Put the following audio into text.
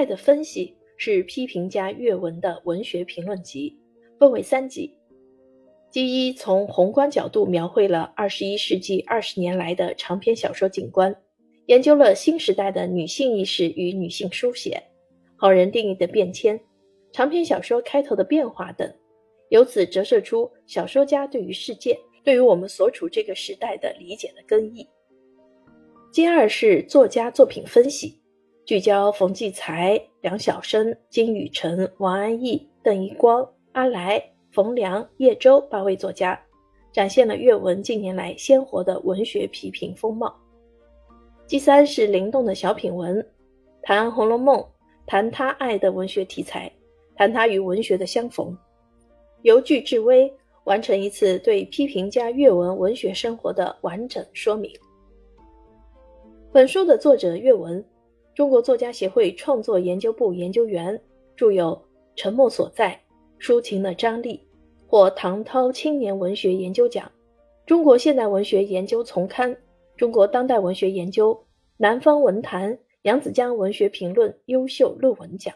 爱的分析》是批评家阅文的文学评论集，分为三集。第一，从宏观角度描绘了二十一世纪二十年来的长篇小说景观，研究了新时代的女性意识与女性书写、好人定义的变迁、长篇小说开头的变化等，由此折射出小说家对于世界、对于我们所处这个时代的理解的根意。第二是作家作品分析，聚焦冯骥才、梁晓声、金宇澄、王安忆、邓一光、阿来。冯良、叶舟八位作家，展现了阅文近年来鲜活的文学批评风貌。第三是灵动的小品文，谈《红楼梦》，谈他爱的文学题材，谈他与文学的相逢，由句至微，完成一次对批评家阅文文学生活的完整说明。本书的作者阅文，中国作家协会创作研究部研究员，著有《沉默所在》。抒情的张力，获唐涛青年文学研究奖、中国现代文学研究丛刊、中国当代文学研究、南方文坛扬子江文学评论优秀论文奖。